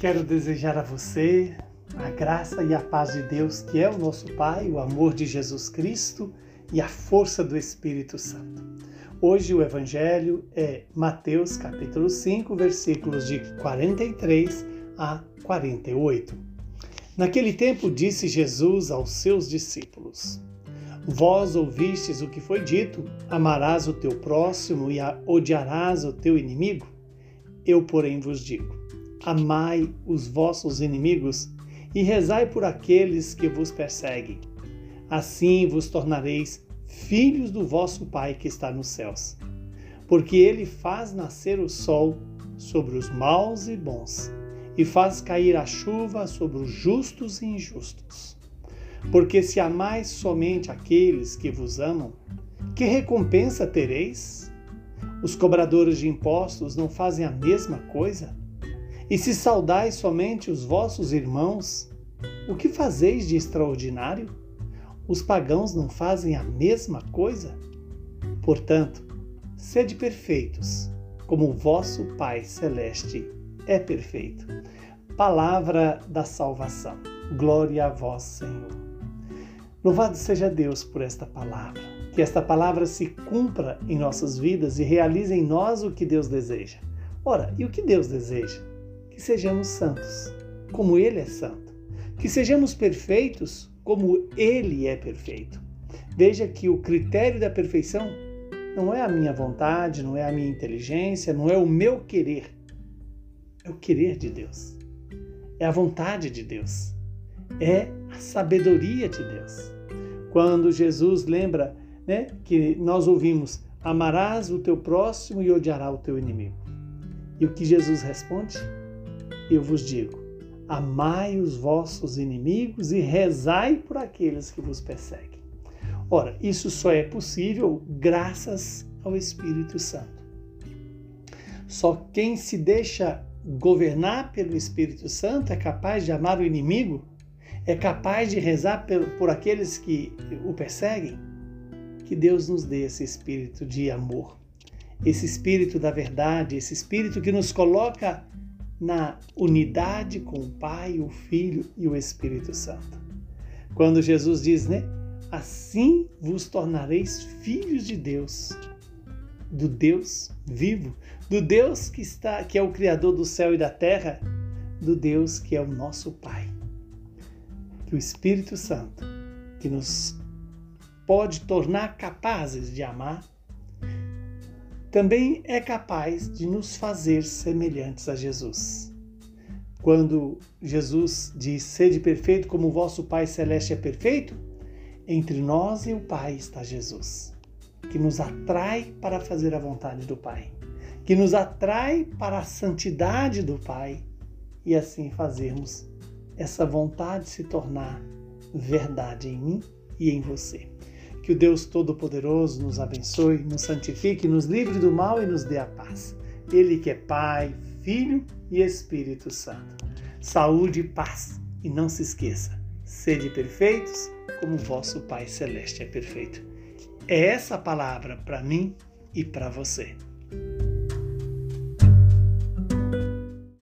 Quero desejar a você a graça e a paz de Deus, que é o nosso Pai, o amor de Jesus Cristo e a força do Espírito Santo. Hoje o evangelho é Mateus capítulo 5, versículos de 43 a 48. Naquele tempo disse Jesus aos seus discípulos: Vós ouvistes o que foi dito: amarás o teu próximo e odiarás o teu inimigo? Eu, porém, vos digo: amai os vossos inimigos e rezai por aqueles que vos perseguem. Assim vos tornareis filhos do vosso Pai que está nos céus. Porque ele faz nascer o sol sobre os maus e bons, e faz cair a chuva sobre os justos e injustos. Porque se amais somente aqueles que vos amam, que recompensa tereis? Os cobradores de impostos não fazem a mesma coisa? E se saudais somente os vossos irmãos, o que fazeis de extraordinário? Os pagãos não fazem a mesma coisa? Portanto, sede perfeitos, como o vosso Pai Celeste é perfeito. Palavra da salvação. Glória a vós, Senhor. Louvado seja Deus por esta palavra. Que esta palavra se cumpra em nossas vidas e realize em nós o que Deus deseja. Ora, e o que Deus deseja? Que sejamos santos, como Ele é santo, que sejamos perfeitos, como Ele é perfeito. Veja que o critério da perfeição não é a minha vontade, não é a minha inteligência, não é o meu querer, é o querer de Deus, é a vontade de Deus, é a sabedoria de Deus. Quando Jesus lembra né, que nós ouvimos: amarás o teu próximo e odiarás o teu inimigo. E o que Jesus responde? Eu vos digo: amai os vossos inimigos e rezai por aqueles que vos perseguem. Ora, isso só é possível graças ao Espírito Santo. Só quem se deixa governar pelo Espírito Santo é capaz de amar o inimigo, é capaz de rezar por aqueles que o perseguem. Que Deus nos dê esse espírito de amor, esse espírito da verdade, esse espírito que nos coloca na unidade com o Pai, o Filho e o Espírito Santo. Quando Jesus diz, né? Assim vos tornareis filhos de Deus, do Deus vivo, do Deus que está, que é o criador do céu e da terra, do Deus que é o nosso Pai. Que o Espírito Santo, que nos pode tornar capazes de amar, também é capaz de nos fazer semelhantes a Jesus. Quando Jesus diz: Sede perfeito como o vosso Pai Celeste é perfeito, entre nós e o Pai está Jesus, que nos atrai para fazer a vontade do Pai, que nos atrai para a santidade do Pai e assim fazermos essa vontade se tornar verdade em mim e em você. Que o Deus Todo-Poderoso nos abençoe, nos santifique, nos livre do mal e nos dê a paz. Ele que é Pai, Filho e Espírito Santo. Saúde e paz. E não se esqueça, sede perfeitos como vosso Pai Celeste é perfeito. É essa palavra para mim e para você.